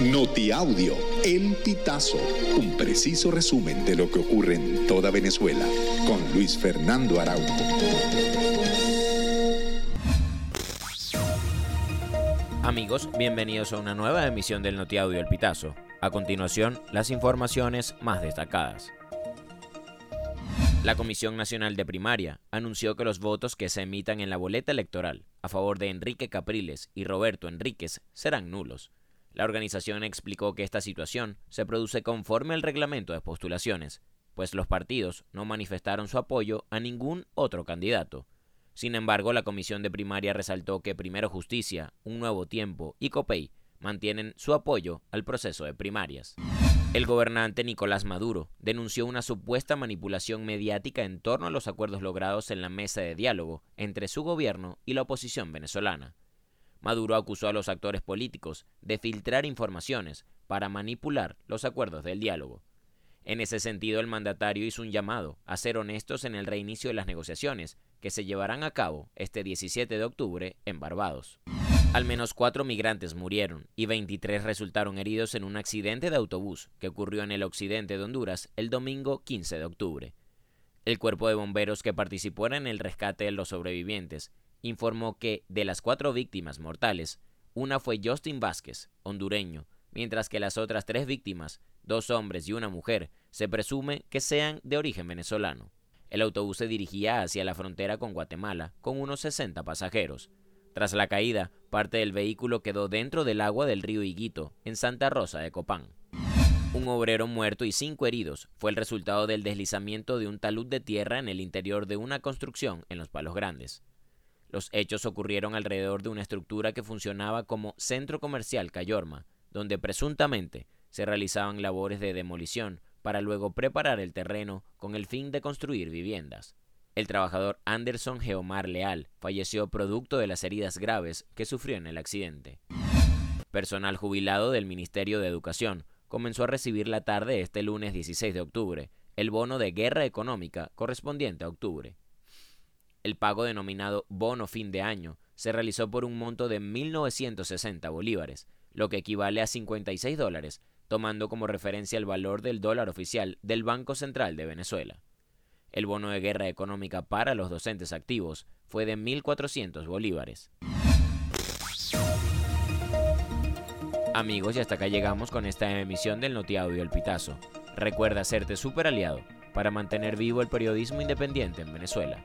Notiaudio, El Pitazo, un preciso resumen de lo que ocurre en toda Venezuela, con Luis Fernando Araújo. Amigos, bienvenidos a una nueva emisión del Notiaudio El Pitazo. A continuación, las informaciones más destacadas. La Comisión Nacional de Primaria anunció que los votos que se emitan en la boleta electoral a favor de Enrique Capriles y Roberto Enríquez serán nulos. La organización explicó que esta situación se produce conforme al reglamento de postulaciones, pues los partidos no manifestaron su apoyo a ningún otro candidato. Sin embargo, la Comisión de Primaria resaltó que Primero Justicia, Un Nuevo Tiempo y COPEI mantienen su apoyo al proceso de primarias. El gobernante Nicolás Maduro denunció una supuesta manipulación mediática en torno a los acuerdos logrados en la mesa de diálogo entre su gobierno y la oposición venezolana. Maduro acusó a los actores políticos de filtrar informaciones para manipular los acuerdos del diálogo. En ese sentido, el mandatario hizo un llamado a ser honestos en el reinicio de las negociaciones que se llevarán a cabo este 17 de octubre en Barbados. Al menos cuatro migrantes murieron y 23 resultaron heridos en un accidente de autobús que ocurrió en el occidente de Honduras el domingo 15 de octubre. El cuerpo de bomberos que participó en el rescate de los sobrevivientes informó que de las cuatro víctimas mortales, una fue Justin Vázquez, hondureño, mientras que las otras tres víctimas, dos hombres y una mujer, se presume que sean de origen venezolano. El autobús se dirigía hacia la frontera con Guatemala con unos 60 pasajeros. Tras la caída, parte del vehículo quedó dentro del agua del río Higuito, en Santa Rosa de Copán. Un obrero muerto y cinco heridos fue el resultado del deslizamiento de un talud de tierra en el interior de una construcción en Los Palos Grandes. Los hechos ocurrieron alrededor de una estructura que funcionaba como Centro Comercial Cayorma, donde presuntamente se realizaban labores de demolición para luego preparar el terreno con el fin de construir viviendas. El trabajador Anderson Geomar Leal falleció producto de las heridas graves que sufrió en el accidente. Personal jubilado del Ministerio de Educación comenzó a recibir la tarde este lunes 16 de octubre el bono de guerra económica correspondiente a octubre. El pago denominado bono fin de año se realizó por un monto de 1.960 bolívares, lo que equivale a 56 dólares, tomando como referencia el valor del dólar oficial del Banco Central de Venezuela. El bono de guerra económica para los docentes activos fue de 1.400 bolívares. Amigos, y hasta acá llegamos con esta emisión del Notiaudio El Pitazo. Recuerda hacerte super aliado para mantener vivo el periodismo independiente en Venezuela.